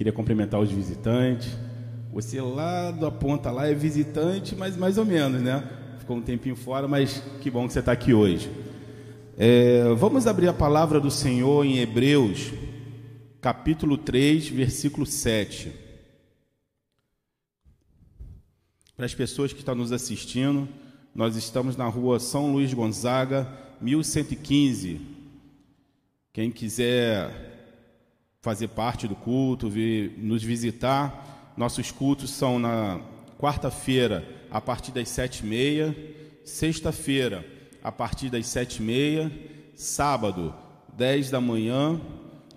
Queria cumprimentar os visitantes. Você lá da ponta lá é visitante, mas mais ou menos, né? Ficou um tempinho fora, mas que bom que você está aqui hoje. É, vamos abrir a palavra do Senhor em Hebreus, capítulo 3, versículo 7. Para as pessoas que estão nos assistindo, nós estamos na rua São Luís Gonzaga, 1115. Quem quiser fazer parte do culto, vir nos visitar, nossos cultos são na quarta-feira, a partir das sete e meia, sexta-feira, a partir das sete e meia, sábado, dez da manhã,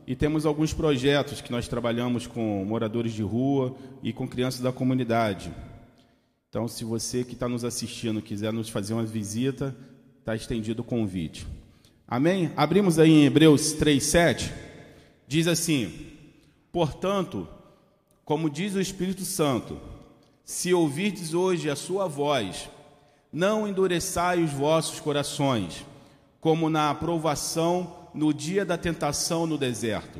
e temos alguns projetos que nós trabalhamos com moradores de rua e com crianças da comunidade. Então, se você que está nos assistindo quiser nos fazer uma visita, está estendido o convite. Amém? Abrimos aí em Hebreus 3,7. Diz assim: Portanto, como diz o Espírito Santo, se ouvirdes hoje a sua voz, não endureçai os vossos corações, como na aprovação no dia da tentação no deserto,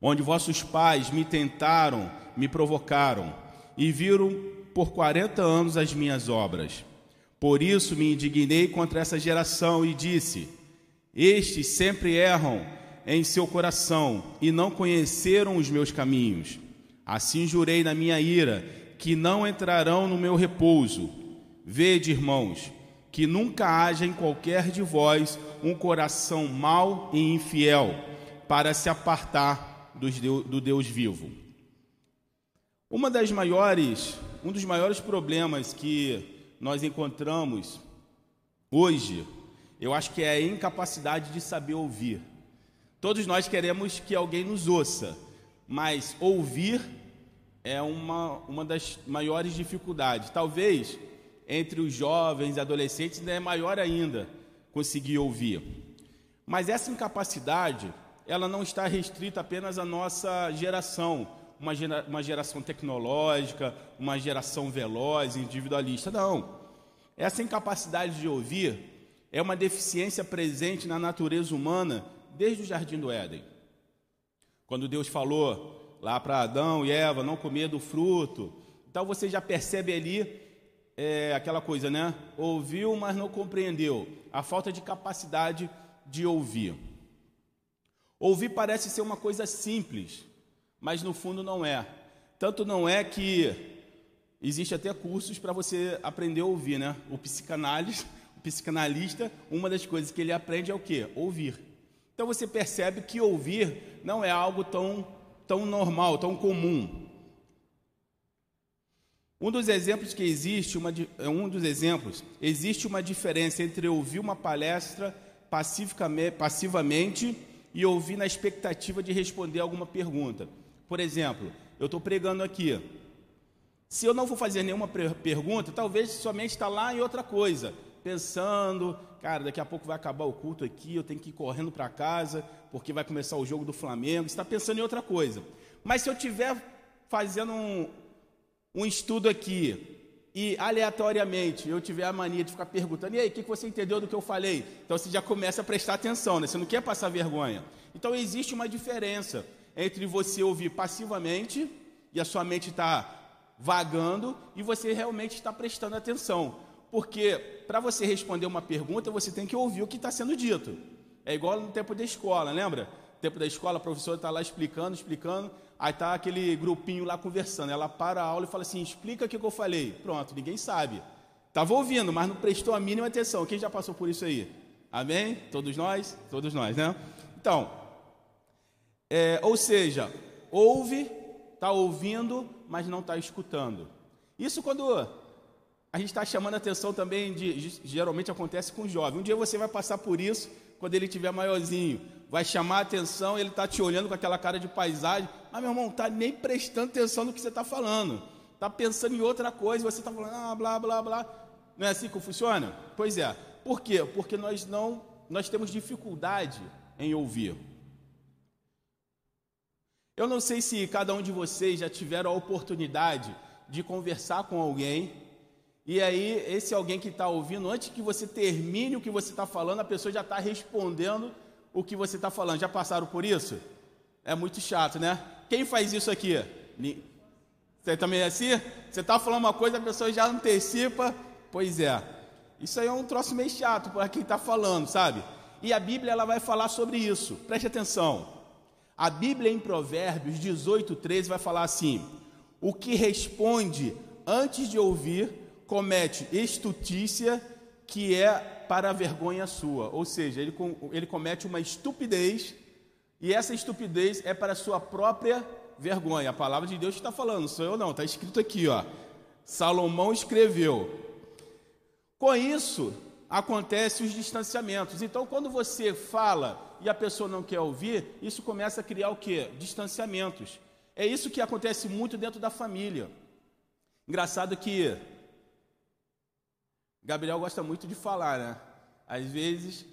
onde vossos pais me tentaram, me provocaram e viram por quarenta anos as minhas obras. Por isso me indignei contra essa geração e disse: Estes sempre erram em seu coração e não conheceram os meus caminhos. Assim jurei na minha ira que não entrarão no meu repouso. Vede, irmãos, que nunca haja em qualquer de vós um coração mau e infiel para se apartar do Deus vivo. Uma das maiores um dos maiores problemas que nós encontramos hoje, eu acho que é a incapacidade de saber ouvir. Todos nós queremos que alguém nos ouça, mas ouvir é uma, uma das maiores dificuldades. Talvez entre os jovens e adolescentes ainda é maior ainda conseguir ouvir. Mas essa incapacidade, ela não está restrita apenas à nossa geração uma, gera, uma geração tecnológica, uma geração veloz, individualista. Não. Essa incapacidade de ouvir é uma deficiência presente na natureza humana desde o jardim do Éden. Quando Deus falou lá para Adão e Eva não comer do fruto, então você já percebe ali é, aquela coisa, né? Ouviu, mas não compreendeu. A falta de capacidade de ouvir. Ouvir parece ser uma coisa simples, mas no fundo não é. Tanto não é que existe até cursos para você aprender a ouvir, né? O psicanálise, o psicanalista, uma das coisas que ele aprende é o quê? Ouvir. Então você percebe que ouvir não é algo tão tão normal, tão comum. Um dos exemplos que existe, uma, é um dos exemplos, existe uma diferença entre ouvir uma palestra passivamente e ouvir na expectativa de responder alguma pergunta. Por exemplo, eu estou pregando aqui. Se eu não for fazer nenhuma pergunta, talvez somente está lá em outra coisa, pensando, cara, daqui a pouco vai acabar o culto aqui, eu tenho que ir correndo para casa, porque vai começar o jogo do Flamengo. Está pensando em outra coisa. Mas se eu estiver fazendo um, um estudo aqui e aleatoriamente eu tiver a mania de ficar perguntando, e aí, o que você entendeu do que eu falei? Então você já começa a prestar atenção, né? Você não quer passar vergonha. Então existe uma diferença entre você ouvir passivamente e a sua mente está vagando e você realmente está prestando atenção. Porque para você responder uma pergunta, você tem que ouvir o que está sendo dito. É igual no tempo da escola, lembra? No tempo da escola, a professora está lá explicando, explicando, aí está aquele grupinho lá conversando. Ela para a aula e fala assim: explica o que eu falei. Pronto, ninguém sabe. Estava ouvindo, mas não prestou a mínima atenção. Quem já passou por isso aí? Amém? Todos nós? Todos nós, né? Então, é, ou seja, ouve, está ouvindo, mas não está escutando. Isso quando a gente está chamando a atenção também, de, geralmente acontece com o jovem. Um dia você vai passar por isso, quando ele tiver maiorzinho, vai chamar a atenção, ele está te olhando com aquela cara de paisagem, mas meu irmão, está nem prestando atenção no que você está falando, está pensando em outra coisa, você está falando, ah, blá, blá, blá. Não é assim que funciona? Pois é. Por quê? Porque nós não, nós temos dificuldade em ouvir. Eu não sei se cada um de vocês já tiveram a oportunidade de conversar com alguém, e aí esse alguém que está ouvindo, antes que você termine o que você está falando, a pessoa já está respondendo o que você está falando. Já passaram por isso? É muito chato, né? Quem faz isso aqui? Você também é assim? Você está falando uma coisa, a pessoa já antecipa. Pois é. Isso aí é um troço meio chato para quem está falando, sabe? E a Bíblia ela vai falar sobre isso. Preste atenção. A Bíblia em Provérbios 18, 13 vai falar assim: O que responde antes de ouvir comete estutícia que é para a vergonha sua. Ou seja, ele, ele comete uma estupidez e essa estupidez é para a sua própria vergonha. A palavra de Deus está falando, sou eu não, está escrito aqui, ó. Salomão escreveu. Com isso, acontecem os distanciamentos. Então, quando você fala e a pessoa não quer ouvir, isso começa a criar o quê? Distanciamentos. É isso que acontece muito dentro da família. Engraçado que Gabriel gosta muito de falar, né? Às vezes,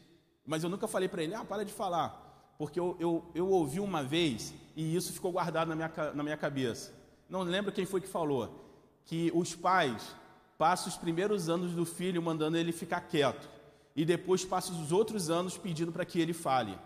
mas eu nunca falei para ele, ah, para de falar. Porque eu, eu, eu ouvi uma vez e isso ficou guardado na minha, na minha cabeça. Não lembro quem foi que falou. Que os pais passam os primeiros anos do filho mandando ele ficar quieto. E depois passam os outros anos pedindo para que ele fale.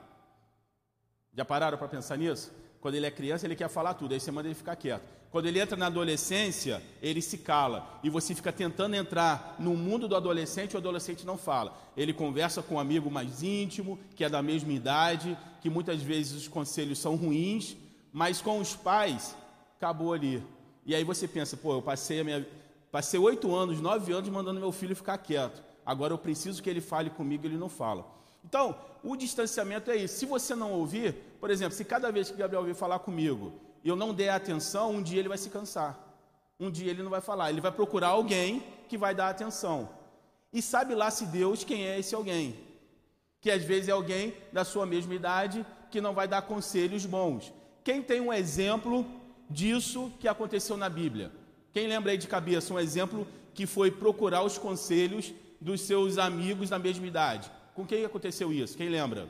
Já pararam para pensar nisso? Quando ele é criança, ele quer falar tudo, aí você manda ele ficar quieto. Quando ele entra na adolescência, ele se cala. E você fica tentando entrar no mundo do adolescente, o adolescente não fala. Ele conversa com um amigo mais íntimo, que é da mesma idade, que muitas vezes os conselhos são ruins, mas com os pais, acabou ali. E aí você pensa, pô, eu passei a minha. Passei oito anos, nove anos mandando meu filho ficar quieto. Agora eu preciso que ele fale comigo, ele não fala. Então, o distanciamento é isso. Se você não ouvir, por exemplo, se cada vez que Gabriel ouvir falar comigo, eu não der atenção, um dia ele vai se cansar. Um dia ele não vai falar, ele vai procurar alguém que vai dar atenção. E sabe lá se Deus quem é esse alguém? Que às vezes é alguém da sua mesma idade que não vai dar conselhos bons. Quem tem um exemplo disso que aconteceu na Bíblia? Quem lembra aí de cabeça um exemplo que foi procurar os conselhos dos seus amigos da mesma idade? Com quem aconteceu isso? Quem lembra?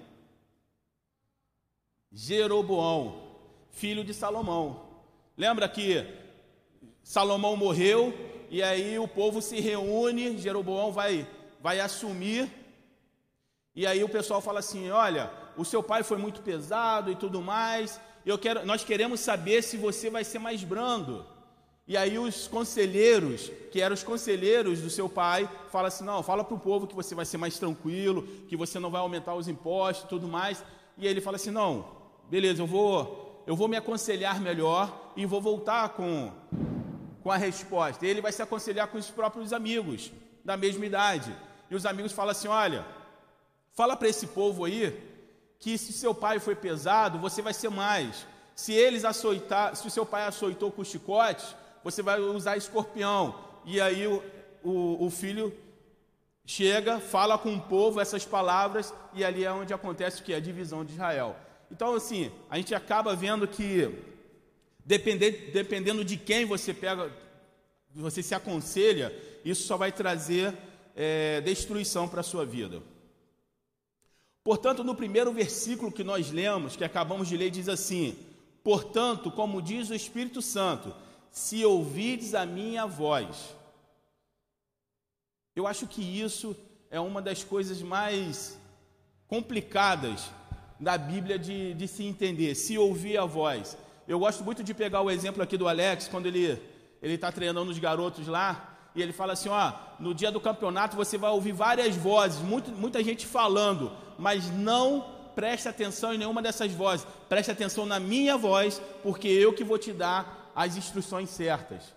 Jeroboão, filho de Salomão. Lembra que Salomão morreu e aí o povo se reúne, Jeroboão vai, vai assumir. E aí o pessoal fala assim: olha, o seu pai foi muito pesado e tudo mais. Eu quero, nós queremos saber se você vai ser mais brando. E aí os conselheiros, que eram os conselheiros do seu pai, falam assim: não, fala para o povo que você vai ser mais tranquilo, que você não vai aumentar os impostos e tudo mais. E ele fala assim: não, beleza, eu vou, eu vou me aconselhar melhor e vou voltar com, com a resposta. E ele vai se aconselhar com os próprios amigos da mesma idade. E os amigos falam assim: olha, fala para esse povo aí que se seu pai foi pesado, você vai ser mais. Se eles açoitar, se o seu pai açoitou com chicotes, você vai usar escorpião. E aí o, o, o filho chega, fala com o povo essas palavras, e ali é onde acontece o que? A divisão de Israel. Então, assim, a gente acaba vendo que, dependendo, dependendo de quem você pega, você se aconselha, isso só vai trazer é, destruição para a sua vida. Portanto, no primeiro versículo que nós lemos, que acabamos de ler, diz assim: Portanto, como diz o Espírito Santo, se ouvides a minha voz. Eu acho que isso é uma das coisas mais complicadas da Bíblia de, de se entender, se ouvir a voz. Eu gosto muito de pegar o exemplo aqui do Alex, quando ele ele está treinando os garotos lá, e ele fala assim: ó, no dia do campeonato você vai ouvir várias vozes, muito, muita gente falando, mas não preste atenção em nenhuma dessas vozes, preste atenção na minha voz, porque eu que vou te dar as instruções certas.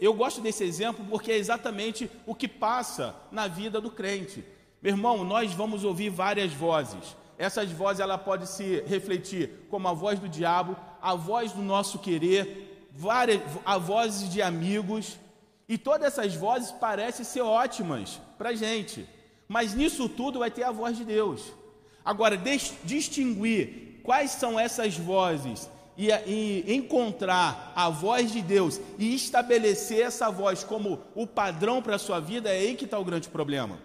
Eu gosto desse exemplo porque é exatamente o que passa na vida do crente. Meu irmão, nós vamos ouvir várias vozes. Essas vozes ela pode se refletir como a voz do diabo, a voz do nosso querer, várias, a vozes de amigos. E todas essas vozes parecem ser ótimas para gente. Mas nisso tudo vai ter a voz de Deus. Agora, distinguir quais são essas vozes e, e, encontrar a voz de Deus e estabelecer essa voz como o padrão para a sua vida, é aí que está o grande problema.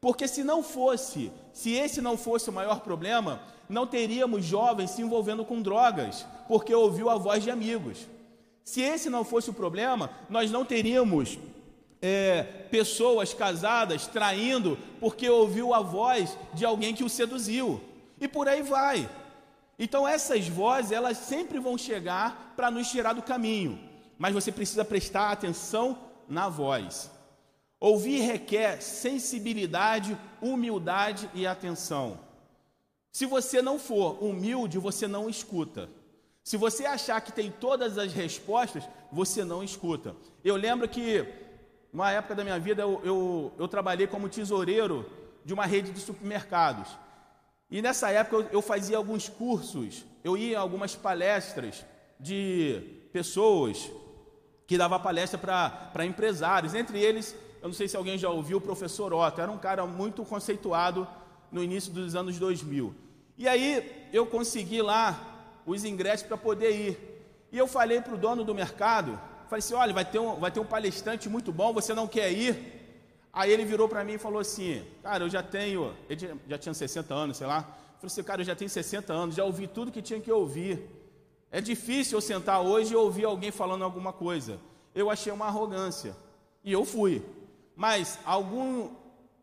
Porque se não fosse, se esse não fosse o maior problema, não teríamos jovens se envolvendo com drogas, porque ouviu a voz de amigos. Se esse não fosse o problema, nós não teríamos é, pessoas casadas traindo porque ouviu a voz de alguém que o seduziu. E por aí vai. Então essas vozes, elas sempre vão chegar para nos tirar do caminho, mas você precisa prestar atenção na voz. Ouvir requer sensibilidade, humildade e atenção. Se você não for humilde, você não escuta. Se você achar que tem todas as respostas, você não escuta. Eu lembro que, uma época da minha vida, eu, eu, eu trabalhei como tesoureiro de uma rede de supermercados. E nessa época eu, fazia alguns cursos, eu ia a algumas palestras de pessoas que dava palestra para empresários. Entre eles, eu não sei se alguém já ouviu, o professor Otto, era um cara muito conceituado no início dos anos 2000. E aí eu consegui lá os ingressos para poder ir. E eu falei para o dono do mercado, falei assim, olha, vai ter, um, vai ter um palestrante muito bom, você não quer ir? Aí ele virou para mim e falou assim, cara, eu já tenho, ele já tinha 60 anos, sei lá, falei assim, cara, eu já tenho 60 anos, já ouvi tudo que tinha que ouvir. É difícil eu sentar hoje e ouvir alguém falando alguma coisa. Eu achei uma arrogância. E eu fui. Mas algum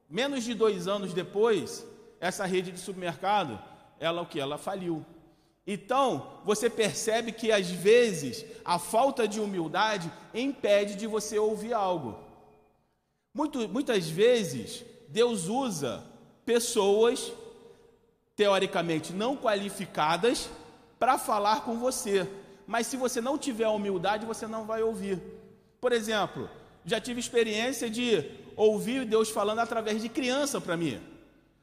menos de dois anos depois, essa rede de supermercado, ela o que? Ela faliu. Então, você percebe que às vezes a falta de humildade impede de você ouvir algo. Muito, muitas vezes, Deus usa pessoas teoricamente não qualificadas para falar com você, mas se você não tiver humildade, você não vai ouvir. Por exemplo, já tive experiência de ouvir Deus falando através de criança para mim.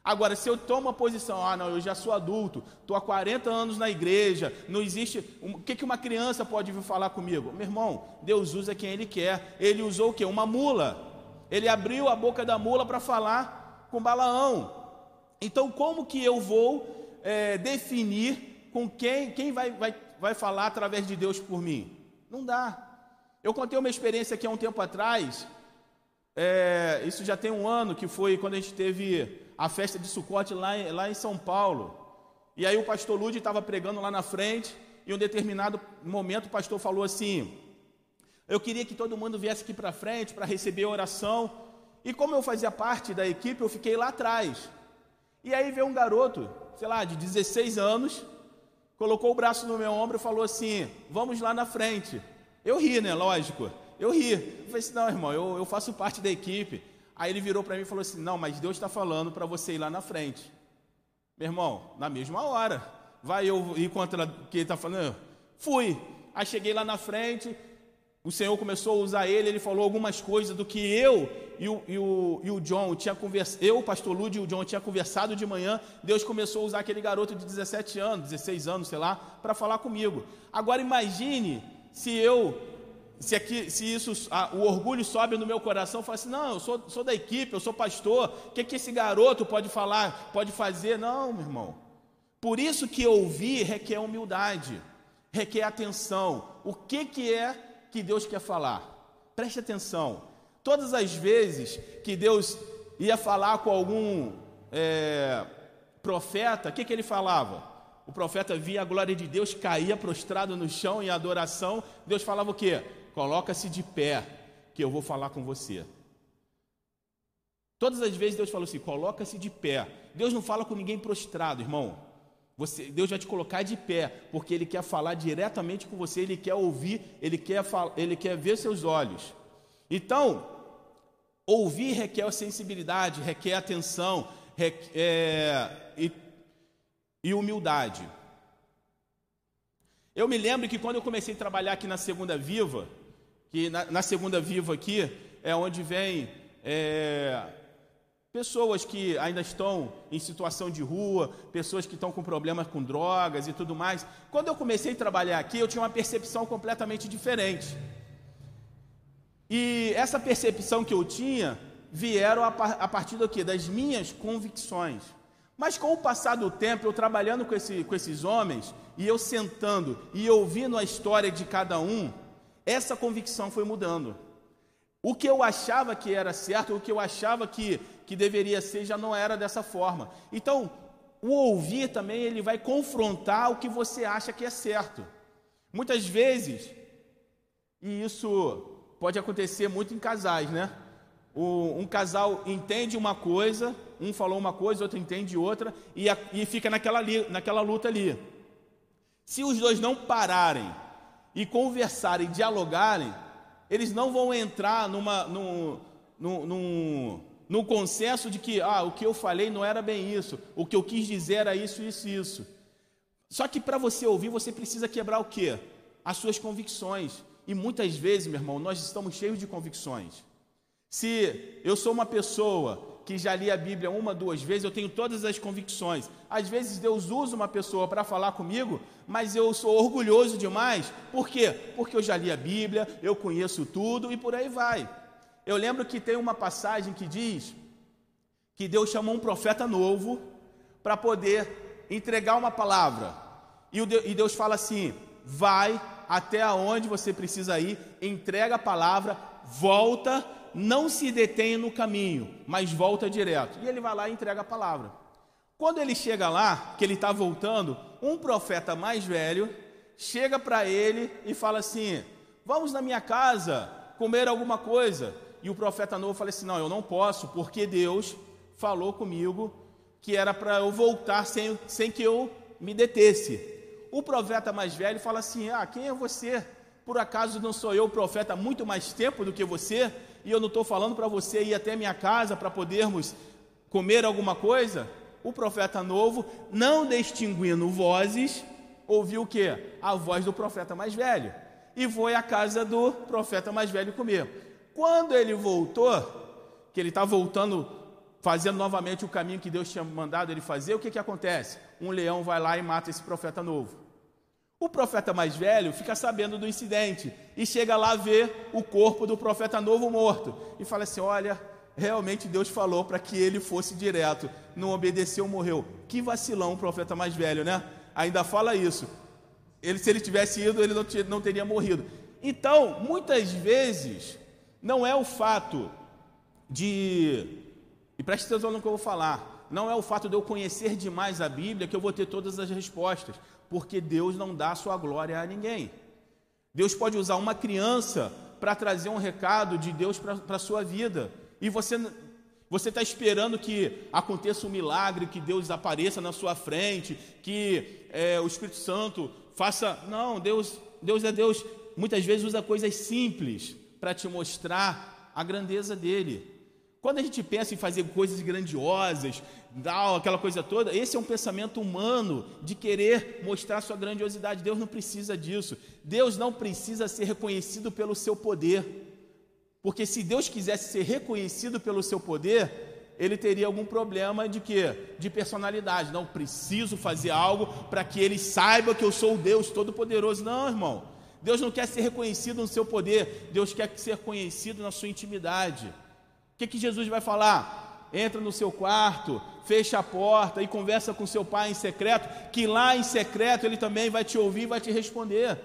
Agora, se eu tomo uma posição, ah, não, eu já sou adulto, estou há 40 anos na igreja, não existe. O que, que uma criança pode vir falar comigo? Meu irmão, Deus usa quem Ele quer. Ele usou o quê? Uma mula. Ele abriu a boca da mula para falar com Balaão. Então, como que eu vou é, definir com quem, quem vai, vai, vai falar através de Deus por mim? Não dá. Eu contei uma experiência aqui há um tempo atrás, é, isso já tem um ano, que foi quando a gente teve a festa de Sucote lá, lá em São Paulo. E aí o pastor Lude estava pregando lá na frente, e em um determinado momento o pastor falou assim: Eu queria que todo mundo viesse aqui para frente para receber a oração. E como eu fazia parte da equipe, eu fiquei lá atrás. E aí veio um garoto, sei lá, de 16 anos, colocou o braço no meu ombro e falou assim: Vamos lá na frente. Eu ri, né? Lógico. Eu ri. Eu falei assim: Não, irmão, eu, eu faço parte da equipe. Aí ele virou para mim e falou assim: Não, mas Deus está falando para você ir lá na frente. Meu irmão, na mesma hora. Vai eu ir contra o que ele está falando? Fui. Aí cheguei lá na frente, o Senhor começou a usar ele, ele falou algumas coisas do que eu e o, e o, e o John tinha conversado, eu, o pastor Lud e o John tinha conversado de manhã, Deus começou a usar aquele garoto de 17 anos, 16 anos, sei lá, para falar comigo. Agora imagine se eu se, aqui, se isso, o orgulho sobe no meu coração, eu falo assim, não, eu sou, sou da equipe, eu sou pastor, o que, que esse garoto pode falar, pode fazer? Não, meu irmão. Por isso que ouvir requer humildade, requer atenção. O que, que é que Deus quer falar? Preste atenção. Todas as vezes que Deus ia falar com algum é, profeta, o que, que ele falava? O profeta via a glória de Deus, caía prostrado no chão em adoração. Deus falava o quê? Coloca-se de pé, que eu vou falar com você. Todas as vezes Deus falou assim: coloca-se de pé. Deus não fala com ninguém prostrado, irmão. Você, Deus vai te colocar de pé, porque Ele quer falar diretamente com você, Ele quer ouvir, Ele quer, ele quer ver seus olhos. Então, ouvir requer sensibilidade, requer atenção requer, é, e, e humildade. Eu me lembro que quando eu comecei a trabalhar aqui na Segunda Viva, que na, na Segunda Viva aqui é onde vem é, pessoas que ainda estão em situação de rua, pessoas que estão com problemas com drogas e tudo mais. Quando eu comecei a trabalhar aqui, eu tinha uma percepção completamente diferente. E essa percepção que eu tinha vieram a, partir do quê? Das minhas convicções. Mas com o passar do tempo, eu trabalhando com, esse, com esses homens, e eu sentando e ouvindo a história de cada um, essa convicção foi mudando. O que eu achava que era certo, o que eu achava que, que deveria ser, já não era dessa forma. Então, o ouvir também, ele vai confrontar o que você acha que é certo. Muitas vezes, e isso pode acontecer muito em casais, né? O, um casal entende uma coisa, um falou uma coisa, outro entende outra, e, a, e fica naquela, naquela luta ali. Se os dois não pararem e conversarem, dialogarem, eles não vão entrar numa, num, num, num, num consenso de que ah, o que eu falei não era bem isso, o que eu quis dizer era isso, isso, isso. Só que para você ouvir, você precisa quebrar o quê? As suas convicções. E muitas vezes, meu irmão, nós estamos cheios de convicções. Se eu sou uma pessoa que já li a Bíblia uma, duas vezes, eu tenho todas as convicções. Às vezes Deus usa uma pessoa para falar comigo, mas eu sou orgulhoso demais. Por quê? Porque eu já li a Bíblia, eu conheço tudo e por aí vai. Eu lembro que tem uma passagem que diz que Deus chamou um profeta novo para poder entregar uma palavra. E Deus fala assim: vai até aonde você precisa ir, entrega a palavra, volta não se detém no caminho, mas volta direto. E ele vai lá e entrega a palavra. Quando ele chega lá, que ele está voltando, um profeta mais velho chega para ele e fala assim: Vamos na minha casa comer alguma coisa. E o profeta novo fala assim: Não, eu não posso, porque Deus falou comigo que era para eu voltar sem, sem que eu me detesse. O profeta mais velho fala assim: Ah, quem é você? Por acaso não sou eu o profeta há muito mais tempo do que você? E eu não estou falando para você ir até minha casa para podermos comer alguma coisa, o profeta novo, não distinguindo vozes, ouviu o que? A voz do profeta mais velho. E foi à casa do profeta mais velho comer. Quando ele voltou, que ele está voltando, fazendo novamente o caminho que Deus tinha mandado ele fazer, o que, que acontece? Um leão vai lá e mata esse profeta novo. O profeta mais velho fica sabendo do incidente e chega lá ver o corpo do profeta novo morto e fala assim: Olha, realmente Deus falou para que ele fosse direto, não obedeceu, morreu. Que vacilão o profeta mais velho, né? Ainda fala isso. Ele, se ele tivesse ido, ele não, não teria morrido. Então, muitas vezes, não é o fato de. E preste atenção no que eu vou falar. Não é o fato de eu conhecer demais a Bíblia que eu vou ter todas as respostas porque Deus não dá sua glória a ninguém. Deus pode usar uma criança para trazer um recado de Deus para a sua vida, e você você está esperando que aconteça um milagre, que Deus apareça na sua frente, que é, o Espírito Santo faça. Não, Deus, Deus é Deus. Muitas vezes usa coisas simples para te mostrar a grandeza dele. Quando a gente pensa em fazer coisas grandiosas, dar aquela coisa toda, esse é um pensamento humano de querer mostrar sua grandiosidade. Deus não precisa disso. Deus não precisa ser reconhecido pelo seu poder. Porque se Deus quisesse ser reconhecido pelo seu poder, ele teria algum problema de quê? De personalidade. Não preciso fazer algo para que ele saiba que eu sou o Deus todo-poderoso. Não, irmão. Deus não quer ser reconhecido no seu poder, Deus quer ser conhecido na sua intimidade. O que, que Jesus vai falar? Entra no seu quarto, fecha a porta e conversa com seu pai em secreto, que lá em secreto ele também vai te ouvir e vai te responder.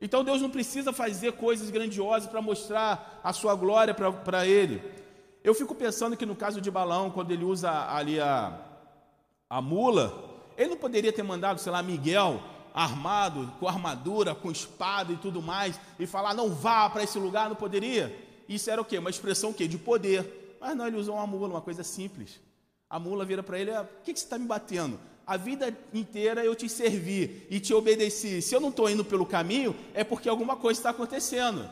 Então Deus não precisa fazer coisas grandiosas para mostrar a sua glória para ele. Eu fico pensando que no caso de Balão, quando ele usa ali a, a mula, ele não poderia ter mandado, sei lá, Miguel armado, com armadura, com espada e tudo mais, e falar, não vá para esse lugar, não poderia? Isso era o quê? Uma expressão o quê? De poder. Mas não, ele usou uma mula, uma coisa simples. A mula vira para ele: ah, por que, que você está me batendo? A vida inteira eu te servi e te obedeci. Se eu não estou indo pelo caminho, é porque alguma coisa está acontecendo.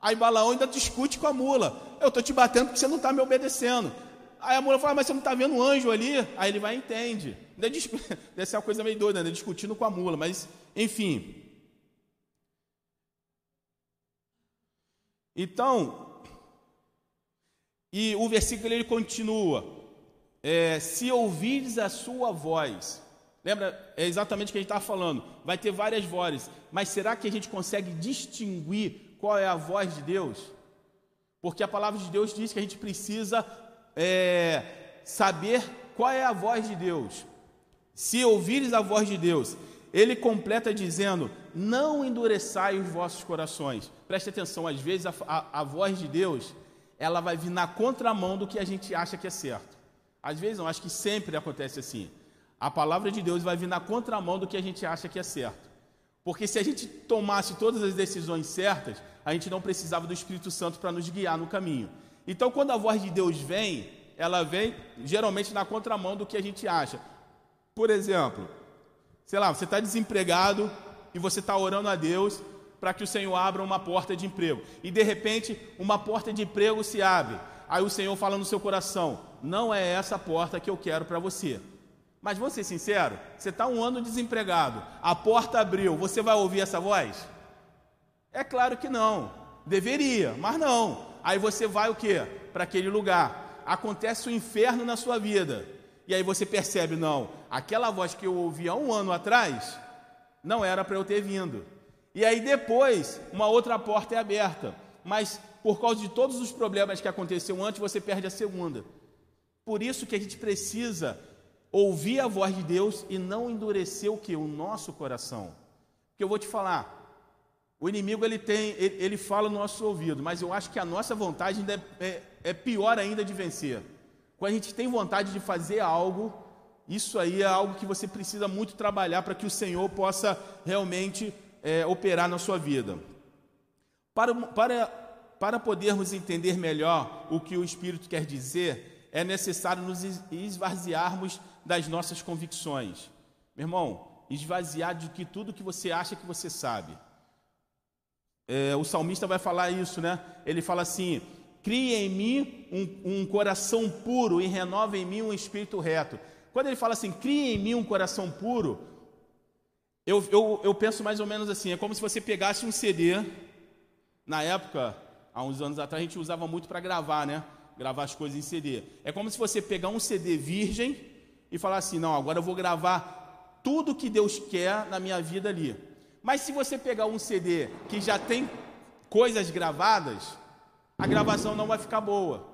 Aí Balaão ainda discute com a mula: Eu estou te batendo porque você não está me obedecendo. Aí a mula fala: Mas você não está vendo um anjo ali? Aí ele vai e entende. Deve ser uma coisa meio doida, né? Discutindo com a mula, mas enfim. Então, e o versículo ele continua: é, se ouvires a sua voz, lembra? É exatamente o que a gente estava falando. Vai ter várias vozes, mas será que a gente consegue distinguir qual é a voz de Deus? Porque a palavra de Deus diz que a gente precisa é, saber qual é a voz de Deus. Se ouvires a voz de Deus, ele completa dizendo: Não endureçai os vossos corações. Preste atenção, às vezes a, a, a voz de Deus ela vai vir na contramão do que a gente acha que é certo. Às vezes não, acho que sempre acontece assim. A palavra de Deus vai vir na contramão do que a gente acha que é certo. Porque se a gente tomasse todas as decisões certas, a gente não precisava do Espírito Santo para nos guiar no caminho. Então, quando a voz de Deus vem, ela vem geralmente na contramão do que a gente acha. Por exemplo, sei lá, você está desempregado e você está orando a Deus para que o Senhor abra uma porta de emprego. E de repente, uma porta de emprego se abre. Aí o Senhor fala no seu coração: Não é essa porta que eu quero para você. Mas vamos ser sinceros: você está um ano desempregado, a porta abriu, você vai ouvir essa voz? É claro que não. Deveria, mas não. Aí você vai o que? Para aquele lugar. Acontece o inferno na sua vida. E aí você percebe, não, aquela voz que eu ouvi há um ano atrás, não era para eu ter vindo. E aí depois, uma outra porta é aberta. Mas por causa de todos os problemas que aconteceu antes, você perde a segunda. Por isso que a gente precisa ouvir a voz de Deus e não endurecer o que? O nosso coração. Porque eu vou te falar, o inimigo ele tem, ele, ele fala no nosso ouvido, mas eu acho que a nossa vontade ainda é, é, é pior ainda de vencer. Quando a gente tem vontade de fazer algo, isso aí é algo que você precisa muito trabalhar para que o Senhor possa realmente é, operar na sua vida. Para, para, para podermos entender melhor o que o Espírito quer dizer, é necessário nos esvaziarmos das nossas convicções. Meu irmão, esvaziar de que tudo que você acha que você sabe. É, o salmista vai falar isso, né? Ele fala assim: cria em mim um, um, coração puro e renova em mim um espírito reto. Quando ele fala assim, cria em mim um coração puro, eu, eu, eu penso mais ou menos assim: é como se você pegasse um CD. Na época, há uns anos atrás, a gente usava muito para gravar, né? Gravar as coisas em CD. É como se você pegar um CD virgem e falar assim: não, agora eu vou gravar tudo que Deus quer na minha vida ali. Mas se você pegar um CD que já tem coisas gravadas, a gravação não vai ficar boa.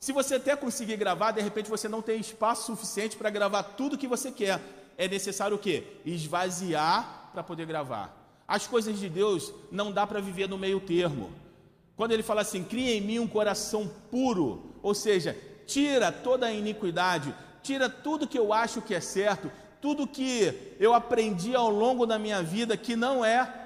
Se você até conseguir gravar, de repente você não tem espaço suficiente para gravar tudo que você quer. É necessário o quê? Esvaziar para poder gravar. As coisas de Deus não dá para viver no meio termo. Quando ele fala assim, cria em mim um coração puro, ou seja, tira toda a iniquidade, tira tudo que eu acho que é certo, tudo que eu aprendi ao longo da minha vida que não é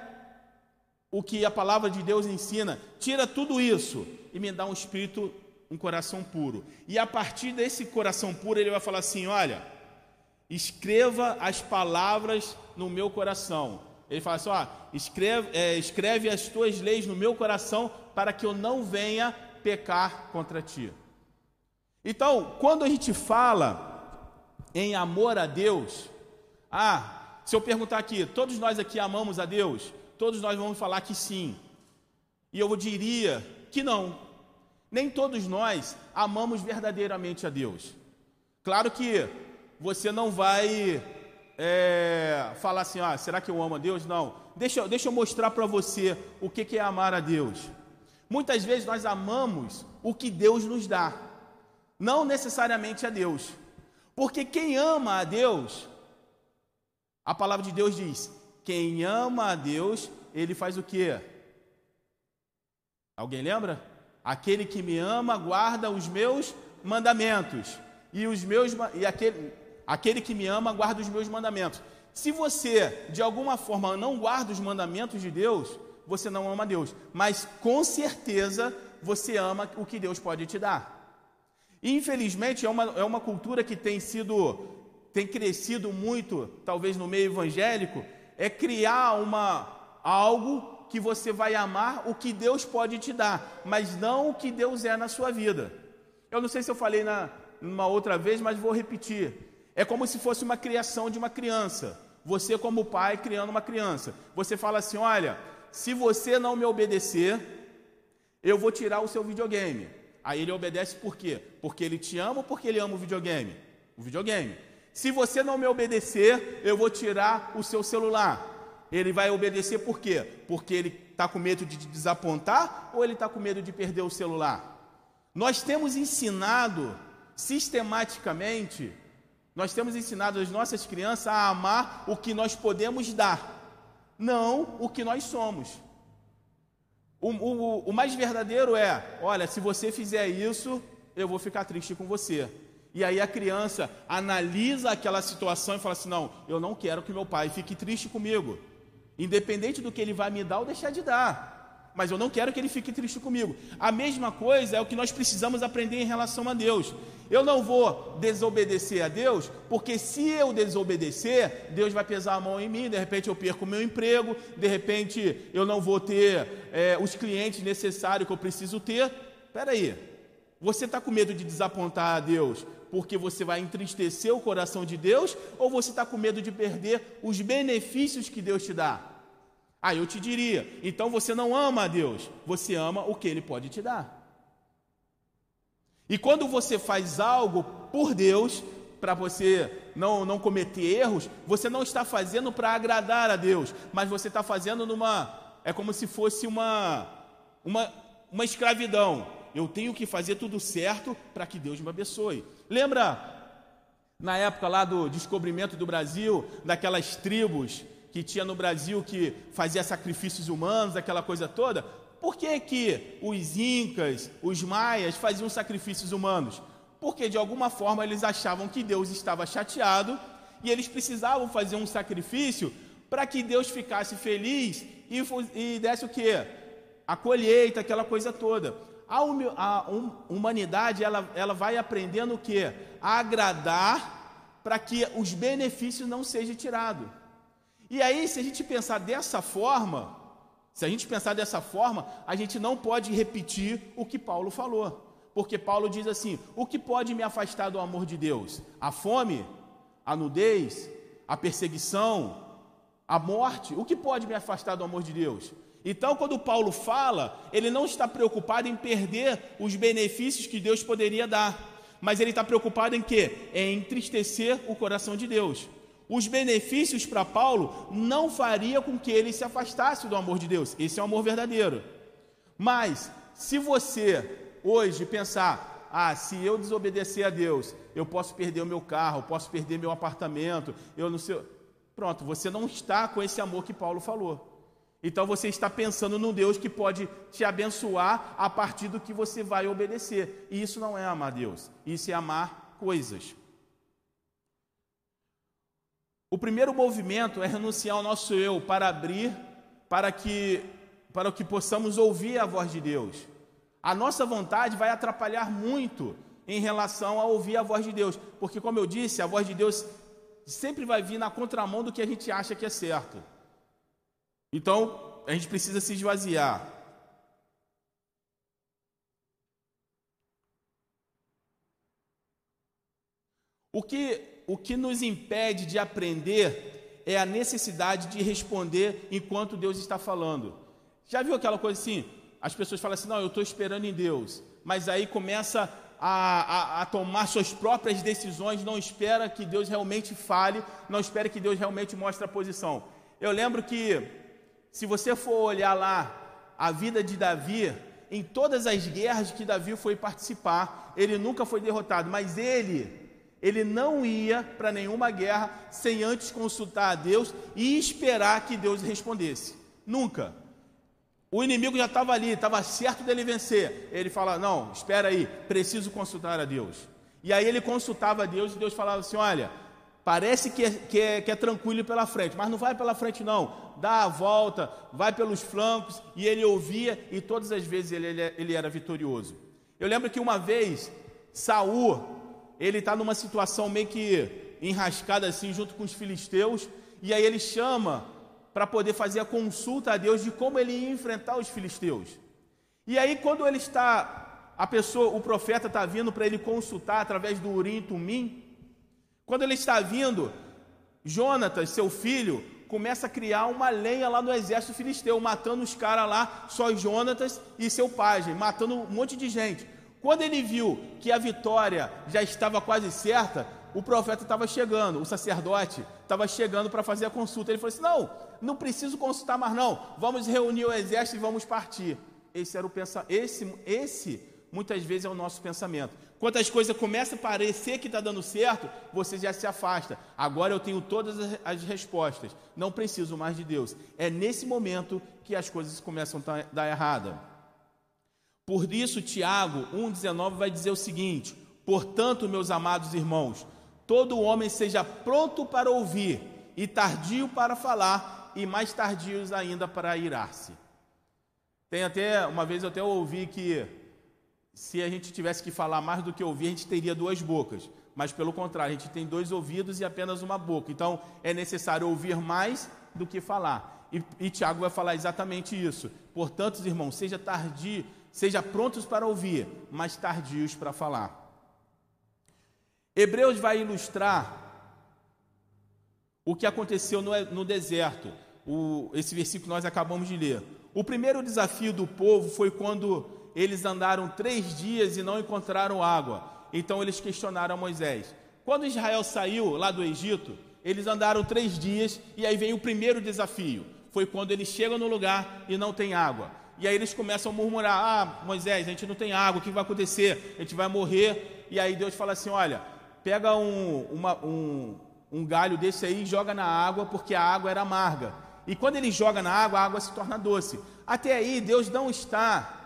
o que a palavra de Deus ensina, tira tudo isso e me dá um espírito, um coração puro. E a partir desse coração puro, ele vai falar assim: olha, escreva as palavras no meu coração. Ele fala assim: ó, escreve, é, escreve as tuas leis no meu coração para que eu não venha pecar contra ti. Então, quando a gente fala em amor a Deus, ah, se eu perguntar aqui, todos nós aqui amamos a Deus? Todos nós vamos falar que sim. E eu diria que não. Nem todos nós amamos verdadeiramente a Deus. Claro que você não vai é, falar assim, ah, será que eu amo a Deus? Não. Deixa, deixa eu mostrar para você o que, que é amar a Deus. Muitas vezes nós amamos o que Deus nos dá, não necessariamente a Deus. Porque quem ama a Deus, a palavra de Deus diz: quem ama a Deus, ele faz o que? Alguém lembra? Aquele que me ama guarda os meus mandamentos. E os meus e aquele, aquele que me ama guarda os meus mandamentos. Se você, de alguma forma, não guarda os mandamentos de Deus, você não ama Deus. Mas com certeza você ama o que Deus pode te dar. E, infelizmente, é uma, é uma cultura que tem sido, tem crescido muito, talvez no meio evangélico, é criar uma, algo que você vai amar o que Deus pode te dar, mas não o que Deus é na sua vida. Eu não sei se eu falei na, numa outra vez, mas vou repetir. É como se fosse uma criação de uma criança. Você, como pai, criando uma criança. Você fala assim: olha, se você não me obedecer, eu vou tirar o seu videogame. Aí ele obedece por quê? Porque ele te ama ou porque ele ama o videogame? O videogame. Se você não me obedecer, eu vou tirar o seu celular. Ele vai obedecer por quê? Porque ele está com medo de te desapontar ou ele está com medo de perder o celular? Nós temos ensinado sistematicamente, nós temos ensinado as nossas crianças a amar o que nós podemos dar, não o que nós somos. O, o, o mais verdadeiro é: olha, se você fizer isso, eu vou ficar triste com você. E aí a criança analisa aquela situação e fala assim: não, eu não quero que meu pai fique triste comigo, independente do que ele vai me dar ou deixar de dar. mas eu não quero que ele fique triste comigo. A mesma coisa é o que nós precisamos aprender em relação a Deus. Eu não vou desobedecer a Deus, porque se eu desobedecer, Deus vai pesar a mão em mim, de repente eu perco meu emprego, de repente eu não vou ter é, os clientes necessários que eu preciso ter. Espera aí, você está com medo de desapontar a Deus porque você vai entristecer o coração de Deus, ou você está com medo de perder os benefícios que Deus te dá? Aí eu te diria, então você não ama a Deus, você ama o que Ele pode te dar. E quando você faz algo por Deus, para você não, não cometer erros, você não está fazendo para agradar a Deus, mas você está fazendo numa. É como se fosse uma, uma, uma escravidão. Eu tenho que fazer tudo certo para que Deus me abençoe. Lembra na época lá do descobrimento do Brasil, daquelas tribos que tinha no Brasil que fazia sacrifícios humanos, aquela coisa toda, por que, que os incas, os maias faziam sacrifícios humanos? Porque de alguma forma eles achavam que Deus estava chateado e eles precisavam fazer um sacrifício para que Deus ficasse feliz e, e desse o que? A colheita, aquela coisa toda. A, a humanidade ela, ela vai aprendendo o que? A agradar para que os benefícios não sejam tirados. E aí, se a gente pensar dessa forma, se a gente pensar dessa forma, a gente não pode repetir o que Paulo falou. Porque Paulo diz assim: o que pode me afastar do amor de Deus? A fome? A nudez? A perseguição? A morte? O que pode me afastar do amor de Deus? Então, quando Paulo fala, ele não está preocupado em perder os benefícios que Deus poderia dar, mas ele está preocupado em quê? Em entristecer o coração de Deus os benefícios para Paulo não faria com que ele se afastasse do amor de Deus. Esse é o amor verdadeiro. Mas se você hoje pensar, ah, se eu desobedecer a Deus, eu posso perder o meu carro, posso perder meu apartamento, eu não sei. Pronto, você não está com esse amor que Paulo falou. Então você está pensando num Deus que pode te abençoar a partir do que você vai obedecer. E isso não é amar Deus, isso é amar coisas. O primeiro movimento é renunciar ao nosso eu para abrir para que para que possamos ouvir a voz de Deus. A nossa vontade vai atrapalhar muito em relação a ouvir a voz de Deus, porque como eu disse, a voz de Deus sempre vai vir na contramão do que a gente acha que é certo. Então, a gente precisa se esvaziar. O que o que nos impede de aprender é a necessidade de responder enquanto Deus está falando. Já viu aquela coisa assim? As pessoas falam assim: não, eu estou esperando em Deus, mas aí começa a, a, a, tomar suas próprias decisões, não espera que Deus realmente fale, não espera que Deus realmente mostre a posição. Eu lembro que, se você for olhar lá a vida de Davi, em todas as guerras que Davi foi participar, ele nunca foi derrotado, mas ele ele não ia para nenhuma guerra sem antes consultar a Deus e esperar que Deus respondesse. Nunca. O inimigo já estava ali, estava certo dele vencer. Ele fala: Não, espera aí, preciso consultar a Deus. E aí ele consultava a Deus e Deus falava assim: Olha, parece que é, que é, que é tranquilo pela frente, mas não vai pela frente, não. Dá a volta, vai pelos flancos. E ele ouvia e todas as vezes ele, ele, ele era vitorioso. Eu lembro que uma vez Saul ele está numa situação meio que enrascada assim, junto com os filisteus, e aí ele chama para poder fazer a consulta a Deus de como ele ia enfrentar os filisteus. E aí, quando ele está, a pessoa, o profeta está vindo para ele consultar através do Urim e Tumim, quando ele está vindo, Jonatas, seu filho, começa a criar uma lenha lá no exército filisteu, matando os caras lá, só Jonatas e seu pajem, matando um monte de gente. Quando ele viu que a vitória já estava quase certa, o profeta estava chegando, o sacerdote estava chegando para fazer a consulta. Ele falou assim: Não, não preciso consultar mais, não. Vamos reunir o exército e vamos partir. Esse era o pensamento. Esse, esse muitas vezes é o nosso pensamento. Quando as coisas começam a parecer que está dando certo, você já se afasta. Agora eu tenho todas as respostas. Não preciso mais de Deus. É nesse momento que as coisas começam a dar errada. Por isso, Tiago 1,19 vai dizer o seguinte: Portanto, meus amados irmãos, todo homem seja pronto para ouvir, e tardio para falar, e mais tardios ainda para irar-se. Tem até, uma vez eu até ouvi que se a gente tivesse que falar mais do que ouvir, a gente teria duas bocas. Mas pelo contrário, a gente tem dois ouvidos e apenas uma boca. Então é necessário ouvir mais do que falar. E, e Tiago vai falar exatamente isso. Portanto, irmãos, seja tardio, seja prontos para ouvir, mas tardios para falar. Hebreus vai ilustrar o que aconteceu no, no deserto. O, esse versículo nós acabamos de ler. O primeiro desafio do povo foi quando eles andaram três dias e não encontraram água. Então eles questionaram Moisés. Quando Israel saiu lá do Egito, eles andaram três dias e aí vem o primeiro desafio. Foi quando eles chegam no lugar e não tem água. E aí eles começam a murmurar: Ah, Moisés, a gente não tem água, o que vai acontecer? A gente vai morrer. E aí Deus fala assim: Olha, pega um, uma, um, um galho desse aí e joga na água, porque a água era amarga. E quando ele joga na água, a água se torna doce. Até aí, Deus não está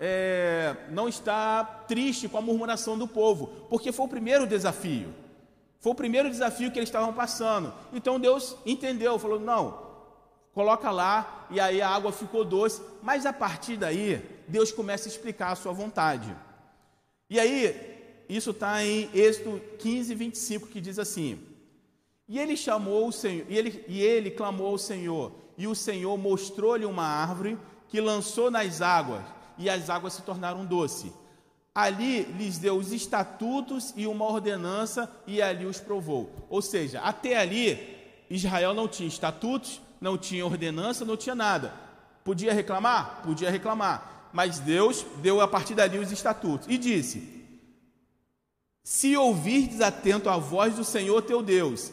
é, não está triste com a murmuração do povo, porque foi o primeiro desafio. Foi o primeiro desafio que eles estavam passando. Então Deus entendeu, falou: não, coloca lá, e aí a água ficou doce. Mas a partir daí, Deus começa a explicar a sua vontade. E aí, isso está em Êxodo 15, 25, que diz assim: E ele chamou o Senhor, e ele, e ele clamou ao Senhor, e o Senhor mostrou-lhe uma árvore que lançou nas águas, e as águas se tornaram doce. Ali lhes deu os estatutos e uma ordenança, e ali os provou. Ou seja, até ali, Israel não tinha estatutos, não tinha ordenança, não tinha nada. Podia reclamar? Podia reclamar. Mas Deus deu a partir dali os estatutos e disse: Se ouvirdes atento à voz do Senhor teu Deus,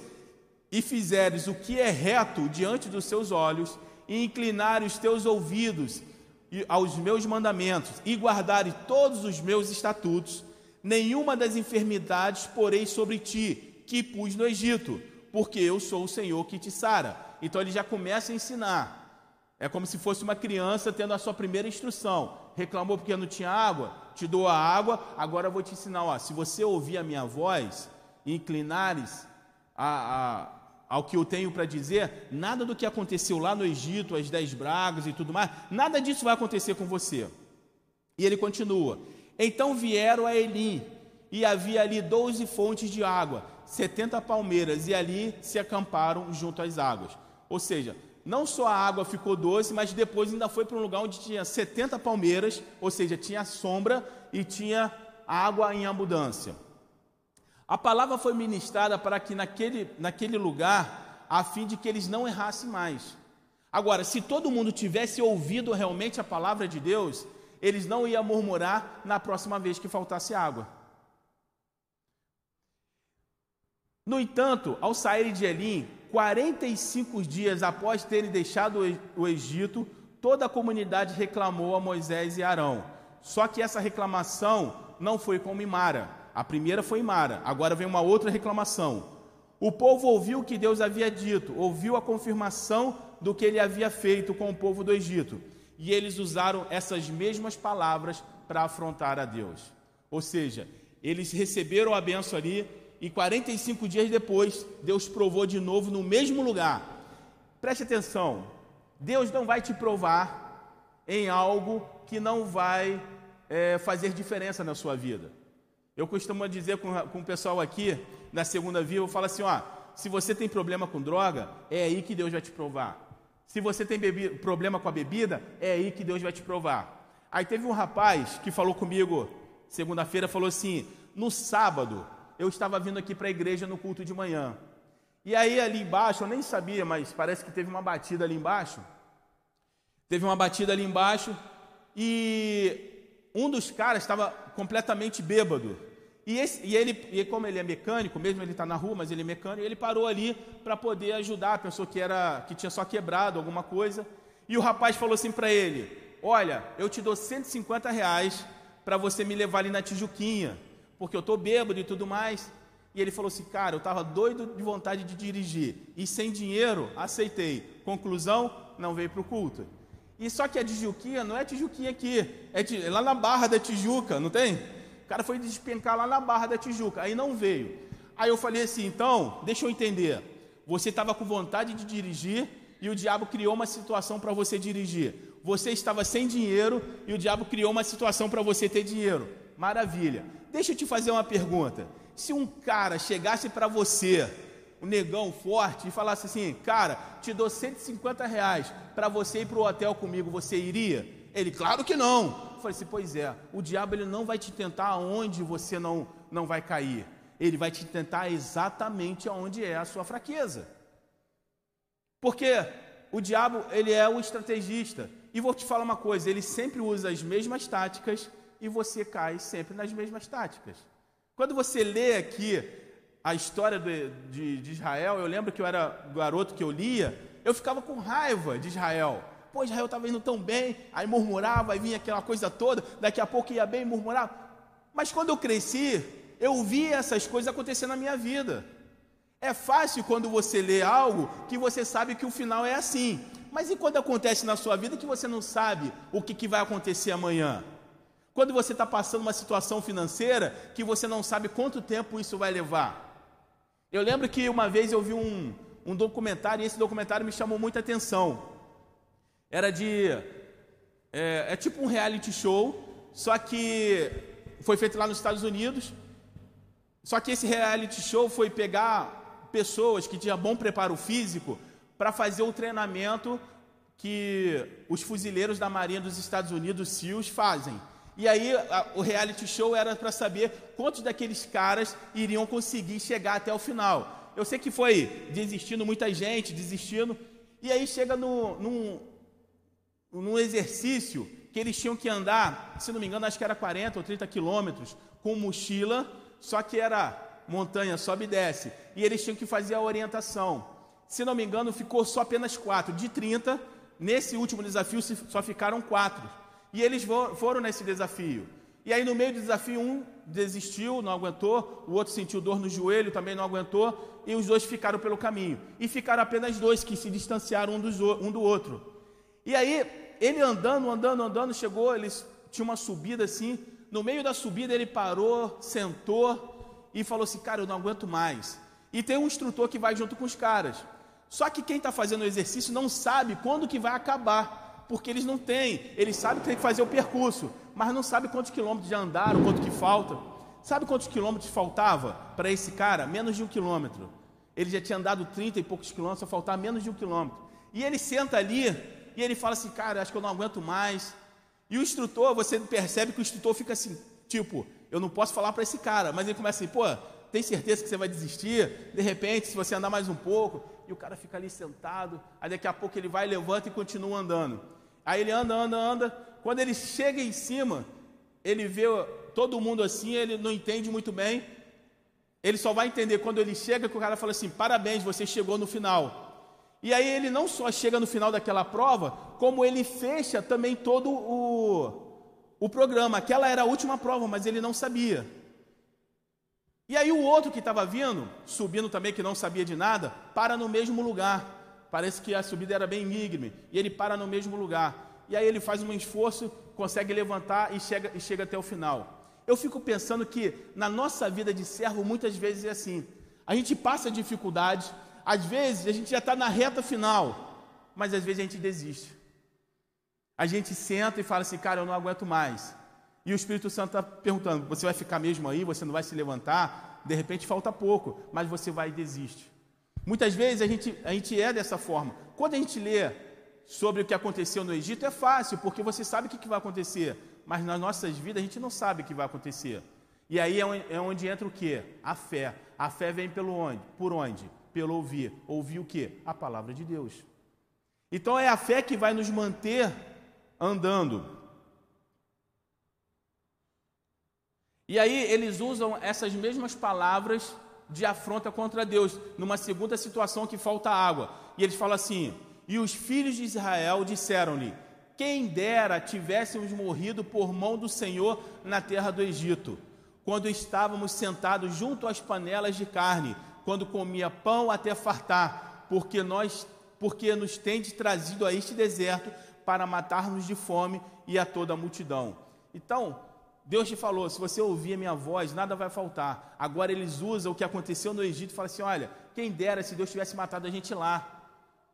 e fizeres o que é reto diante dos seus olhos, e inclinares os teus ouvidos aos meus mandamentos, e guardares todos os meus estatutos, nenhuma das enfermidades porei sobre ti, que pus no Egito, porque eu sou o Senhor que te sara. Então ele já começa a ensinar. É como se fosse uma criança tendo a sua primeira instrução. Reclamou porque não tinha água? Te dou a água, agora eu vou te ensinar. Ó, se você ouvir a minha voz inclinares a, a, ao que eu tenho para dizer, nada do que aconteceu lá no Egito, as dez bragas e tudo mais, nada disso vai acontecer com você. E ele continua: Então vieram a Elim, e havia ali doze fontes de água, setenta palmeiras, e ali se acamparam junto às águas. Ou seja, não só a água ficou doce, mas depois ainda foi para um lugar onde tinha 70 palmeiras, ou seja, tinha sombra e tinha água em abundância. A palavra foi ministrada para que naquele, naquele lugar, a fim de que eles não errassem mais. Agora, se todo mundo tivesse ouvido realmente a palavra de Deus, eles não iam murmurar na próxima vez que faltasse água. No entanto, ao saírem de Elim, 45 dias após terem deixado o Egito, toda a comunidade reclamou a Moisés e Arão. Só que essa reclamação não foi como em Mara. A primeira foi em Mara, agora vem uma outra reclamação. O povo ouviu o que Deus havia dito, ouviu a confirmação do que ele havia feito com o povo do Egito. E eles usaram essas mesmas palavras para afrontar a Deus. Ou seja, eles receberam a benção ali, e 45 dias depois, Deus provou de novo no mesmo lugar. Preste atenção, Deus não vai te provar em algo que não vai é, fazer diferença na sua vida. Eu costumo dizer com, com o pessoal aqui, na segunda via, eu falo assim: ó, se você tem problema com droga, é aí que Deus vai te provar. Se você tem problema com a bebida, é aí que Deus vai te provar. Aí teve um rapaz que falou comigo, segunda-feira, falou assim: no sábado, eu estava vindo aqui para a igreja no culto de manhã. E aí ali embaixo, eu nem sabia, mas parece que teve uma batida ali embaixo. Teve uma batida ali embaixo e um dos caras estava completamente bêbado. E, esse, e ele, e como ele é mecânico, mesmo ele está na rua, mas ele é mecânico, ele parou ali para poder ajudar. Pensou que era que tinha só quebrado alguma coisa. E o rapaz falou assim para ele: Olha, eu te dou 150 reais para você me levar ali na Tijuquinha porque eu estou bêbado e tudo mais. E ele falou assim: Cara, eu estava doido de vontade de dirigir e sem dinheiro aceitei. Conclusão: não veio para o culto. E só que a Tijuquinha não é Tijuquinha aqui, é, é lá na Barra da Tijuca, não tem? O cara foi despencar lá na Barra da Tijuca, aí não veio. Aí eu falei assim: então, deixa eu entender. Você estava com vontade de dirigir e o diabo criou uma situação para você dirigir. Você estava sem dinheiro e o diabo criou uma situação para você ter dinheiro. Maravilha. Deixa eu te fazer uma pergunta. Se um cara chegasse para você, um negão forte, e falasse assim: Cara, te dou 150 reais para você ir para o hotel comigo, você iria? Ele, claro que não. Eu falei assim: Pois é, o diabo ele não vai te tentar onde você não, não vai cair. Ele vai te tentar exatamente aonde é a sua fraqueza. Porque o diabo, ele é o estrategista. E vou te falar uma coisa, ele sempre usa as mesmas táticas e você cai sempre nas mesmas táticas. Quando você lê aqui a história de, de, de Israel, eu lembro que eu era garoto que eu lia, eu ficava com raiva de Israel. Pô, Israel estava indo tão bem, aí murmurava, aí vinha aquela coisa toda, daqui a pouco ia bem e murmurava. Mas quando eu cresci, eu vi essas coisas acontecer na minha vida. É fácil quando você lê algo que você sabe que o final é assim. Mas e quando acontece na sua vida que você não sabe o que, que vai acontecer amanhã? Quando você está passando uma situação financeira que você não sabe quanto tempo isso vai levar. Eu lembro que uma vez eu vi um, um documentário e esse documentário me chamou muita atenção. Era de. É, é tipo um reality show, só que foi feito lá nos Estados Unidos. Só que esse reality show foi pegar pessoas que tinham bom preparo físico para fazer o treinamento que os fuzileiros da Marinha dos Estados Unidos, SEALs, fazem. E aí a, o reality show era para saber quantos daqueles caras iriam conseguir chegar até o final. Eu sei que foi desistindo muita gente, desistindo. E aí chega no, num, num exercício que eles tinham que andar, se não me engano, acho que era 40 ou 30 quilômetros, com mochila, só que era montanha, sobe e desce. E eles tinham que fazer a orientação. Se não me engano, ficou só apenas quatro. De 30, nesse último desafio só ficaram quatro. E eles foram nesse desafio. E aí, no meio do desafio, um desistiu, não aguentou, o outro sentiu dor no joelho, também não aguentou, e os dois ficaram pelo caminho. E ficaram apenas dois que se distanciaram um, dos, um do outro. E aí, ele andando, andando, andando, chegou, eles tinham uma subida assim. No meio da subida, ele parou, sentou e falou assim: Cara, eu não aguento mais. E tem um instrutor que vai junto com os caras. Só que quem está fazendo o exercício não sabe quando que vai acabar porque eles não têm, eles sabem que tem que fazer o percurso, mas não sabem quantos quilômetros já andaram, quanto que falta. Sabe quantos quilômetros faltava para esse cara? Menos de um quilômetro. Ele já tinha andado 30 e poucos quilômetros, só faltava menos de um quilômetro. E ele senta ali e ele fala assim, cara, acho que eu não aguento mais. E o instrutor, você percebe que o instrutor fica assim, tipo, eu não posso falar para esse cara, mas ele começa assim, pô, tem certeza que você vai desistir? De repente, se você andar mais um pouco, e o cara fica ali sentado, aí daqui a pouco ele vai, levanta e continua andando. Aí ele anda, anda, anda. Quando ele chega em cima, ele vê todo mundo assim, ele não entende muito bem. Ele só vai entender quando ele chega que o cara fala assim: parabéns, você chegou no final. E aí ele não só chega no final daquela prova, como ele fecha também todo o, o programa. Aquela era a última prova, mas ele não sabia. E aí o outro que estava vindo, subindo também, que não sabia de nada, para no mesmo lugar. Parece que a subida era bem íngreme. E ele para no mesmo lugar. E aí ele faz um esforço, consegue levantar e chega, e chega até o final. Eu fico pensando que na nossa vida de servo, muitas vezes é assim. A gente passa dificuldades, às vezes a gente já está na reta final, mas às vezes a gente desiste. A gente senta e fala assim, cara, eu não aguento mais. E o Espírito Santo está perguntando: você vai ficar mesmo aí? Você não vai se levantar? De repente falta pouco, mas você vai e desiste. Muitas vezes a gente, a gente é dessa forma. Quando a gente lê sobre o que aconteceu no Egito, é fácil, porque você sabe o que, vai acontecer. Mas nas nossas vidas a gente não sabe o que vai acontecer. E aí é onde, é onde entra o que? A fé. A fé vem pelo onde? Por onde? Pelo ouvir. Ouvir o que? A palavra de Deus. Então é a fé que vai nos manter andando. E aí eles usam essas mesmas palavras de afronta contra Deus, numa segunda situação que falta água. E eles falam assim: E os filhos de Israel disseram-lhe: Quem dera tivéssemos morrido por mão do Senhor na terra do Egito, quando estávamos sentados junto às panelas de carne, quando comia pão até fartar, porque nós porque nos tende trazido a este deserto para matar-nos de fome e a toda a multidão. Então, Deus te falou: se você ouvir a minha voz, nada vai faltar. Agora eles usam o que aconteceu no Egito e falam assim: olha, quem dera se Deus tivesse matado a gente lá.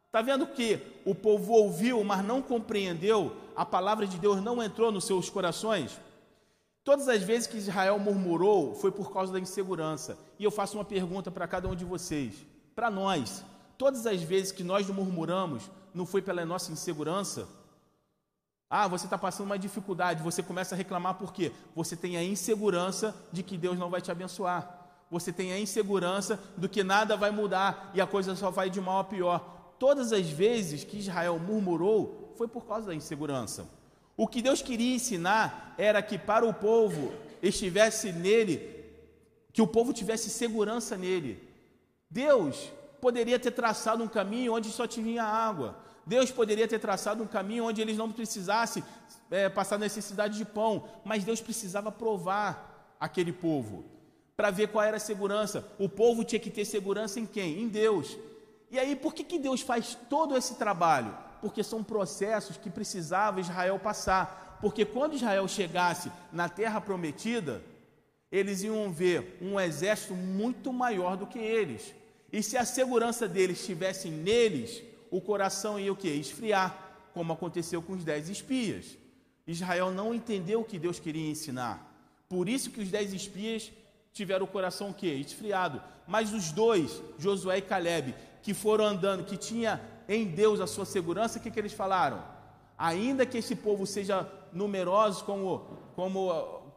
Está vendo que o povo ouviu, mas não compreendeu? A palavra de Deus não entrou nos seus corações? Todas as vezes que Israel murmurou foi por causa da insegurança. E eu faço uma pergunta para cada um de vocês, para nós. Todas as vezes que nós murmuramos, não foi pela nossa insegurança? Ah, você está passando uma dificuldade, você começa a reclamar por quê? Você tem a insegurança de que Deus não vai te abençoar. Você tem a insegurança do que nada vai mudar e a coisa só vai de mal a pior todas as vezes que Israel murmurou, foi por causa da insegurança. O que Deus queria ensinar era que para o povo estivesse nele, que o povo tivesse segurança nele. Deus poderia ter traçado um caminho onde só tinha água. Deus poderia ter traçado um caminho onde eles não precisassem é, passar necessidade de pão, mas Deus precisava provar aquele povo para ver qual era a segurança. O povo tinha que ter segurança em quem? Em Deus. E aí, por que, que Deus faz todo esse trabalho? Porque são processos que precisava Israel passar. Porque quando Israel chegasse na terra prometida, eles iam ver um exército muito maior do que eles. E se a segurança deles estivesse neles, o coração ia o quê? Esfriar, como aconteceu com os dez espias. Israel não entendeu o que Deus queria ensinar. Por isso que os dez espias tiveram o coração o quê? Esfriado. Mas os dois, Josué e Caleb, que foram andando, que tinha em Deus a sua segurança, o que, que eles falaram? Ainda que esse povo seja numeroso como, como,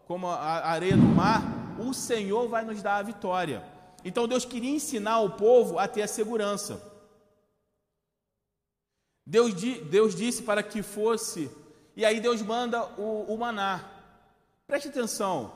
como a areia do mar, o Senhor vai nos dar a vitória. Então Deus queria ensinar o povo a ter a segurança. Deus, Deus disse para que fosse, e aí Deus manda o, o maná. Preste atenção.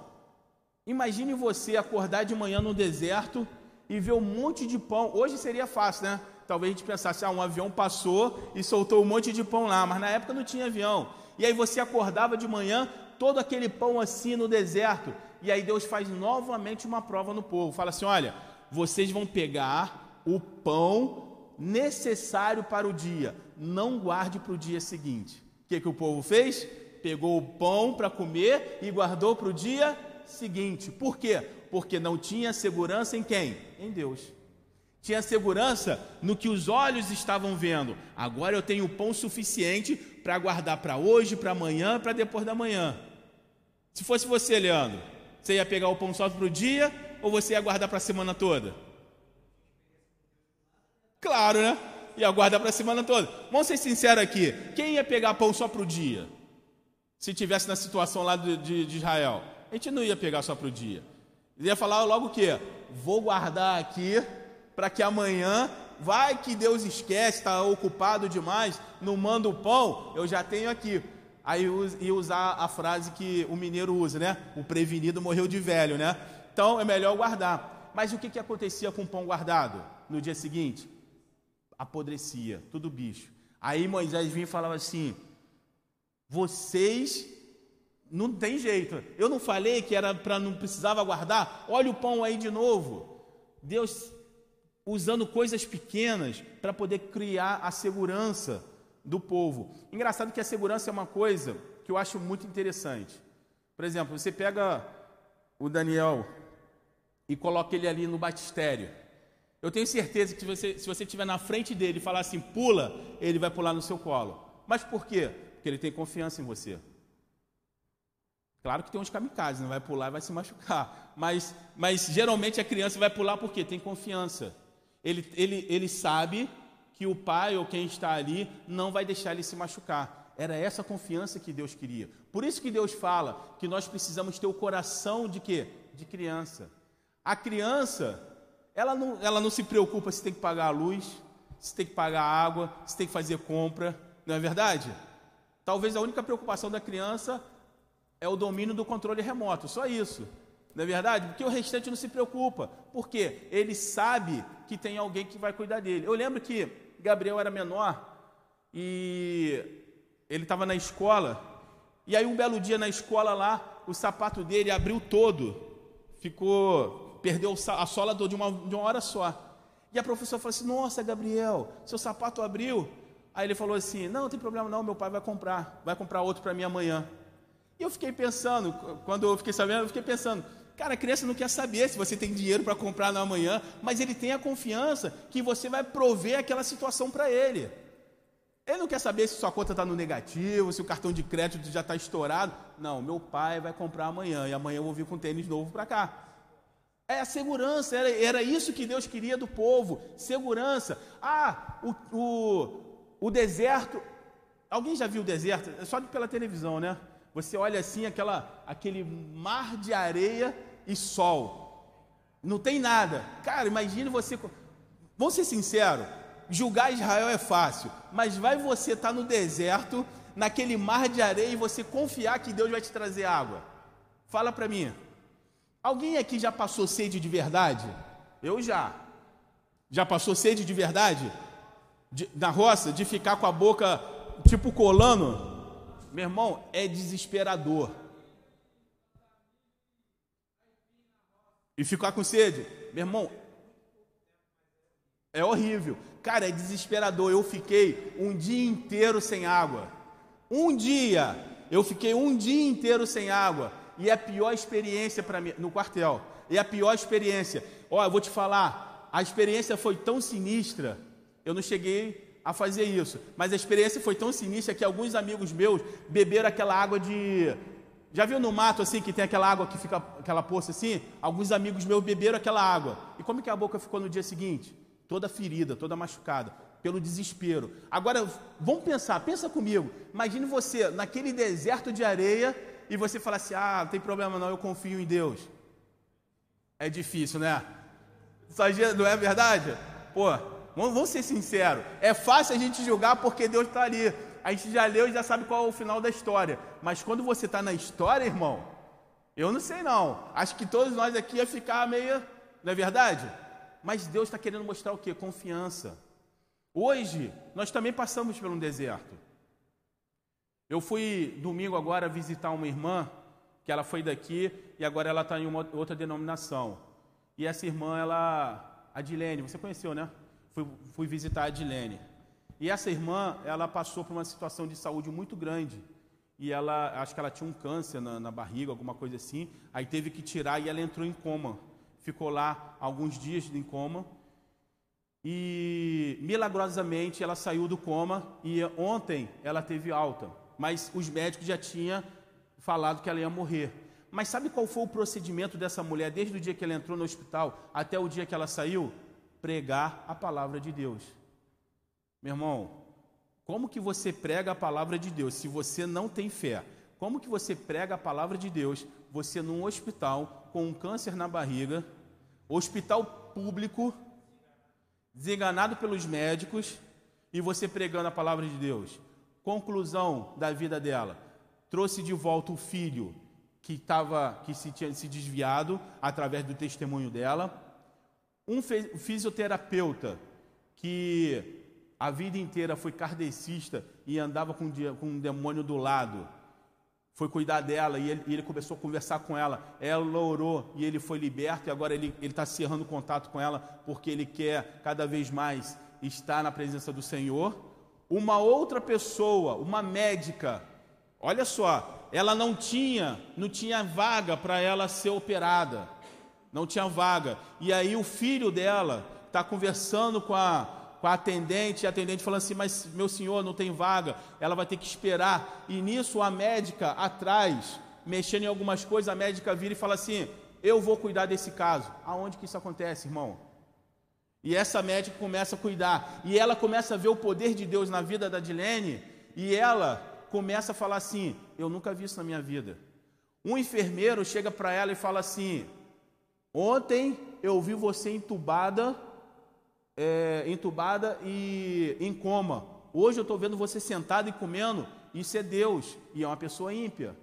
Imagine você acordar de manhã no deserto e ver um monte de pão. Hoje seria fácil, né? Talvez a gente pensasse, ah, um avião passou e soltou um monte de pão lá, mas na época não tinha avião. E aí você acordava de manhã, todo aquele pão assim no deserto. E aí Deus faz novamente uma prova no povo. Fala assim: olha, vocês vão pegar o pão necessário para o dia, não guarde para o dia seguinte. O que, que o povo fez? Pegou o pão para comer e guardou para o dia seguinte. Por quê? Porque não tinha segurança em quem? Em Deus. Tinha segurança no que os olhos estavam vendo. Agora eu tenho pão suficiente para guardar para hoje, para amanhã, para depois da manhã. Se fosse você, Leandro, você ia pegar o pão só para o dia ou você ia guardar para a semana toda? Claro, né? Ia guardar para a semana toda. Vamos ser sinceros aqui: quem ia pegar pão só para o dia? Se tivesse na situação lá de, de, de Israel a gente não ia pegar só para o dia. Ele ia falar logo o quê? Vou guardar aqui para que amanhã, vai que Deus esquece, está ocupado demais, não manda o pão, eu já tenho aqui. Aí ia usar a frase que o mineiro usa, né? O prevenido morreu de velho, né? Então é melhor guardar. Mas o que, que acontecia com o pão guardado no dia seguinte? Apodrecia, tudo bicho. Aí Moisés vinha e falava assim: vocês não tem jeito. Eu não falei que era para não precisava guardar. Olha o pão aí de novo. Deus usando coisas pequenas para poder criar a segurança do povo. Engraçado que a segurança é uma coisa que eu acho muito interessante. Por exemplo, você pega o Daniel e coloca ele ali no batistério. Eu tenho certeza que você, se você estiver na frente dele e falar assim, pula, ele vai pular no seu colo. Mas por quê? Porque ele tem confiança em você. Claro que tem uns kamikazes, não vai pular e vai se machucar. Mas, mas geralmente a criança vai pular porque tem confiança. Ele, ele, ele sabe que o pai ou quem está ali não vai deixar ele se machucar. Era essa confiança que Deus queria. Por isso que Deus fala que nós precisamos ter o coração de quê? De criança. A criança, ela não, ela não se preocupa se tem que pagar a luz, se tem que pagar a água, se tem que fazer compra, não é verdade? Talvez a única preocupação da criança é o domínio do controle remoto, só isso. Não é verdade? Porque o restante não se preocupa. Por quê? Ele sabe que tem alguém que vai cuidar dele. Eu lembro que Gabriel era menor e ele estava na escola. E aí um belo dia na escola lá, o sapato dele abriu todo. Ficou, perdeu a sola de uma, de uma hora só. E a professora falou assim: Nossa, Gabriel, seu sapato abriu. Aí ele falou assim: Não, não tem problema não, meu pai vai comprar, vai comprar outro para mim amanhã. E eu fiquei pensando, quando eu fiquei sabendo, eu fiquei pensando, Cara, a criança não quer saber se você tem dinheiro para comprar no amanhã, mas ele tem a confiança que você vai prover aquela situação para ele. Ele não quer saber se sua conta está no negativo, se o cartão de crédito já está estourado. Não, meu pai vai comprar amanhã e amanhã eu vou vir com tênis novo para cá. É a segurança, era, era isso que Deus queria do povo: segurança. Ah, o, o, o deserto. Alguém já viu o deserto? É só pela televisão, né? Você olha assim, aquela, aquele mar de areia e sol. Não tem nada. Cara, imagine você. Vamos ser sinceros: julgar Israel é fácil, mas vai você estar tá no deserto, naquele mar de areia, e você confiar que Deus vai te trazer água. Fala para mim. Alguém aqui já passou sede de verdade? Eu já. Já passou sede de verdade? De, na roça, de ficar com a boca tipo colando? Meu irmão, é desesperador. e ficar com sede. Meu irmão, é horrível. Cara, é desesperador. Eu fiquei um dia inteiro sem água. Um dia. Eu fiquei um dia inteiro sem água. E é a pior experiência para mim, no quartel. E a pior experiência. Ó, eu vou te falar. A experiência foi tão sinistra. Eu não cheguei a fazer isso. Mas a experiência foi tão sinistra que alguns amigos meus beberam aquela água de já viu no mato assim que tem aquela água que fica aquela poça assim? Alguns amigos meus beberam aquela água. E como que a boca ficou no dia seguinte? Toda ferida, toda machucada, pelo desespero. Agora, vamos pensar, pensa comigo. Imagine você naquele deserto de areia e você fala assim: "Ah, não tem problema não, eu confio em Deus". É difícil, né? Não é verdade? Pô, vamos ser sinceros. É fácil a gente julgar porque Deus está ali a gente já leu e já sabe qual é o final da história. Mas quando você está na história, irmão, eu não sei não. Acho que todos nós aqui ia ficar meio, não é verdade? Mas Deus está querendo mostrar o que? Confiança. Hoje, nós também passamos por um deserto. Eu fui domingo agora visitar uma irmã, que ela foi daqui e agora ela está em uma outra denominação. E essa irmã, ela, a Dilene, você conheceu, né? Fui, fui visitar a Dilene. E essa irmã, ela passou por uma situação de saúde muito grande. E ela, acho que ela tinha um câncer na, na barriga, alguma coisa assim. Aí teve que tirar e ela entrou em coma. Ficou lá alguns dias em coma. E milagrosamente ela saiu do coma e ontem ela teve alta. Mas os médicos já tinham falado que ela ia morrer. Mas sabe qual foi o procedimento dessa mulher desde o dia que ela entrou no hospital até o dia que ela saiu? Pregar a palavra de Deus. Meu irmão, como que você prega a palavra de Deus se você não tem fé? Como que você prega a palavra de Deus, você num hospital com um câncer na barriga, hospital público, desenganado pelos médicos, e você pregando a palavra de Deus? Conclusão da vida dela: trouxe de volta o filho que estava que se tinha se desviado através do testemunho dela, um fisioterapeuta que a vida inteira foi kardecista e andava com, um demônio do lado. Foi cuidar dela e ele, ele, começou a conversar com ela. Ela orou e ele foi liberto e agora ele está cerrando contato com ela porque ele quer cada vez mais estar na presença do Senhor. Uma outra pessoa, uma médica, olha só, ela não tinha, não tinha vaga para ela ser operada, não tinha vaga. E aí o filho dela está conversando com a, com a atendente, e a atendente falando assim: Mas meu senhor, não tem vaga, ela vai ter que esperar. E nisso a médica atrás, mexendo em algumas coisas, a médica vira e fala assim: Eu vou cuidar desse caso. Aonde que isso acontece, irmão? E essa médica começa a cuidar, e ela começa a ver o poder de Deus na vida da Dilene, e ela começa a falar assim: Eu nunca vi isso na minha vida. Um enfermeiro chega para ela e fala assim: Ontem eu vi você entubada é, entubada e em coma. Hoje eu estou vendo você sentado e comendo. Isso é Deus e é uma pessoa ímpia.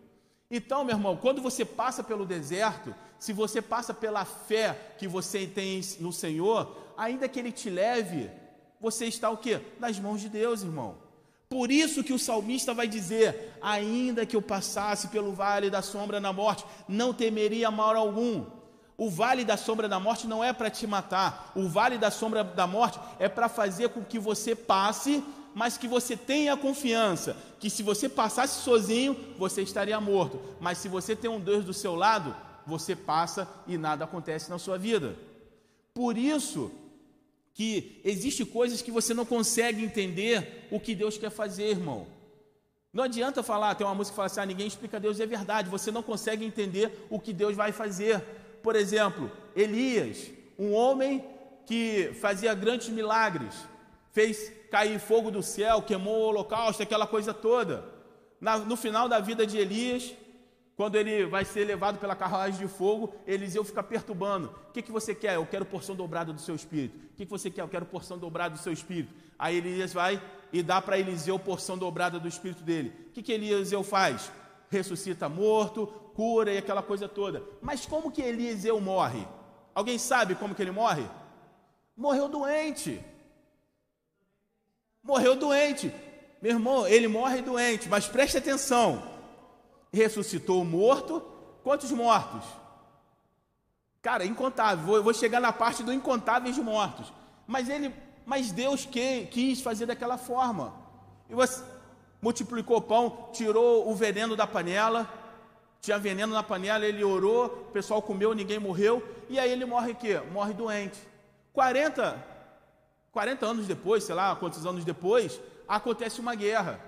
Então, meu irmão, quando você passa pelo deserto, se você passa pela fé que você tem no Senhor, ainda que Ele te leve, você está o quê? Nas mãos de Deus, irmão. Por isso que o salmista vai dizer: ainda que eu passasse pelo vale da sombra da morte, não temeria mal algum o vale da sombra da morte não é para te matar. O vale da sombra da morte é para fazer com que você passe, mas que você tenha confiança que se você passasse sozinho, você estaria morto. Mas se você tem um Deus do seu lado, você passa e nada acontece na sua vida. Por isso que existe coisas que você não consegue entender o que Deus quer fazer, irmão. Não adianta falar, tem uma música que fala assim: ah, ninguém explica Deus, é verdade, você não consegue entender o que Deus vai fazer. Por exemplo, Elias, um homem que fazia grandes milagres, fez cair fogo do céu, queimou o holocausto, aquela coisa toda. Na, no final da vida de Elias, quando ele vai ser levado pela carruagem de fogo, Eliseu fica perturbando. O que, que você quer? Eu quero porção dobrada do seu espírito. O que, que você quer? Eu quero porção dobrada do seu espírito. Aí Elias vai e dá para Eliseu porção dobrada do espírito dele. O que, que Eliseu faz? Ressuscita morto, cura e aquela coisa toda. Mas como que Eliseu morre? Alguém sabe como que ele morre? Morreu doente. Morreu doente. Meu irmão, ele morre doente, mas preste atenção. Ressuscitou o morto. Quantos mortos? Cara, incontável. Vou, vou chegar na parte do incontáveis mortos. Mas ele, mas Deus que, quis fazer daquela forma. E você multiplicou o pão, tirou o veneno da panela. Tinha veneno na panela, ele orou, o pessoal comeu, ninguém morreu. E aí ele morre o quê? Morre doente. 40, 40 anos depois, sei lá quantos anos depois, acontece uma guerra.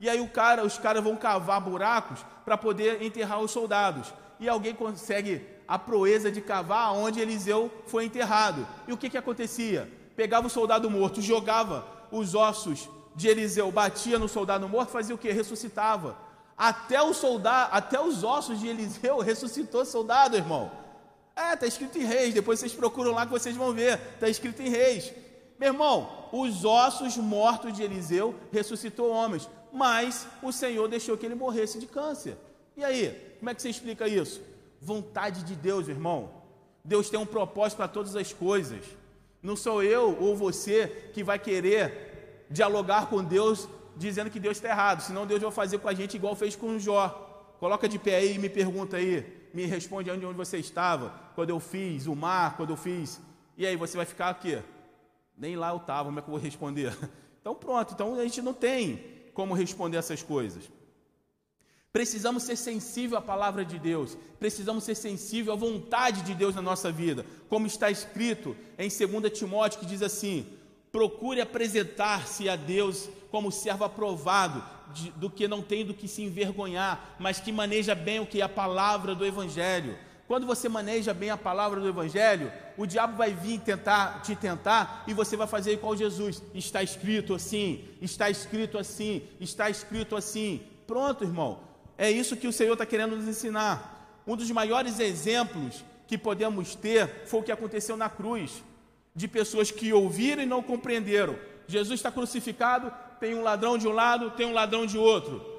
E aí cara, os caras vão cavar buracos para poder enterrar os soldados. E alguém consegue a proeza de cavar onde Eliseu foi enterrado. E o que, que acontecia? Pegava o soldado morto, jogava os ossos de Eliseu, batia no soldado morto, fazia o que? Ressuscitava. Até o soldado, até os ossos de Eliseu ressuscitou soldado, irmão. É, está escrito em Reis, depois vocês procuram lá que vocês vão ver. Está escrito em Reis. Meu irmão, os ossos mortos de Eliseu ressuscitou homens, mas o Senhor deixou que ele morresse de câncer. E aí, como é que você explica isso? Vontade de Deus, irmão. Deus tem um propósito para todas as coisas. Não sou eu ou você que vai querer dialogar com Deus dizendo que Deus está errado, senão Deus vai fazer com a gente igual fez com Jó. Coloca de pé aí e me pergunta aí, me responde onde, você estava, quando eu fiz o mar, quando eu fiz. E aí, você vai ficar aqui? Nem lá eu estava, como é que eu vou responder? Então pronto, então a gente não tem como responder essas coisas. Precisamos ser sensível à palavra de Deus, precisamos ser sensível à vontade de Deus na nossa vida, como está escrito em 2 Timóteo, que diz assim: procure apresentar-se a Deus como servo aprovado, de, do que não tem do que se envergonhar, mas que maneja bem o que é a palavra do Evangelho. Quando você maneja bem a palavra do Evangelho, o diabo vai vir tentar te tentar e você vai fazer igual Jesus. Está escrito assim, está escrito assim, está escrito assim. Pronto, irmão. É isso que o Senhor está querendo nos ensinar. Um dos maiores exemplos que podemos ter foi o que aconteceu na cruz, de pessoas que ouviram e não compreenderam. Jesus está crucificado, tem um ladrão de um lado, tem um ladrão de outro.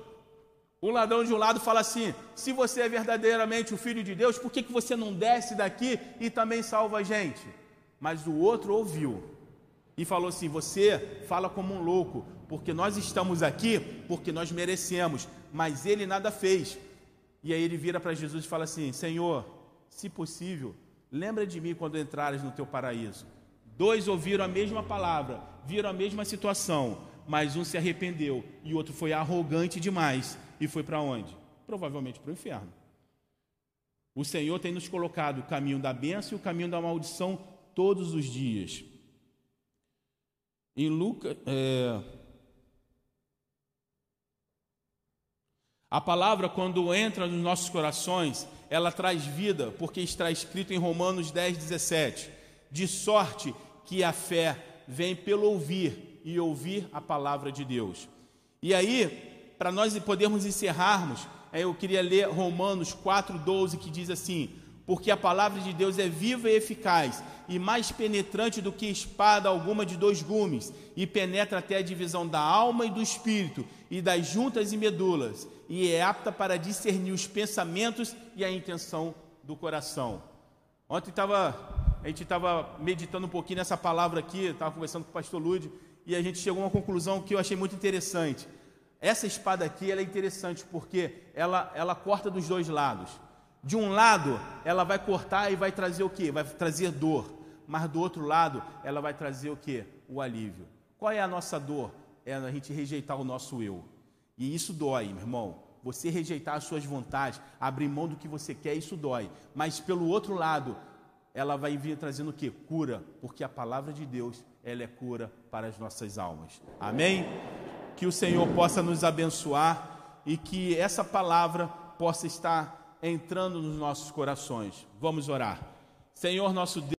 O ladrão de um lado fala assim: se você é verdadeiramente o filho de Deus, por que, que você não desce daqui e também salva a gente? Mas o outro ouviu e falou assim: você fala como um louco, porque nós estamos aqui porque nós merecemos, mas ele nada fez. E aí ele vira para Jesus e fala assim: Senhor, se possível, lembra de mim quando entrares no teu paraíso. Dois ouviram a mesma palavra, viram a mesma situação, mas um se arrependeu e o outro foi arrogante demais e foi para onde? Provavelmente para o inferno. O Senhor tem nos colocado o caminho da bênção e o caminho da maldição todos os dias. Em Lucas. É... A palavra, quando entra nos nossos corações, ela traz vida, porque está escrito em Romanos 10, 17: de sorte que a fé vem pelo ouvir e ouvir a palavra de Deus. E aí, para nós podermos encerrarmos, é, eu queria ler Romanos 4,12, que diz assim: Porque a palavra de Deus é viva e eficaz, e mais penetrante do que espada alguma de dois gumes, e penetra até a divisão da alma e do espírito, e das juntas e medulas, e é apta para discernir os pensamentos e a intenção do coração. Ontem tava, a gente estava meditando um pouquinho nessa palavra aqui, estava conversando com o pastor Lude, e a gente chegou a uma conclusão que eu achei muito interessante. Essa espada aqui é interessante porque ela, ela corta dos dois lados. De um lado, ela vai cortar e vai trazer o que? Vai trazer dor. Mas do outro lado, ela vai trazer o que? O alívio. Qual é a nossa dor? É a gente rejeitar o nosso eu. E isso dói, meu irmão. Você rejeitar as suas vontades, abrir mão do que você quer, isso dói. Mas pelo outro lado, ela vai vir trazendo o que? Cura, porque a palavra de Deus, ela é cura para as nossas almas. Amém? Que o Senhor possa nos abençoar e que essa palavra possa estar entrando nos nossos corações. Vamos orar. Senhor nosso Deus,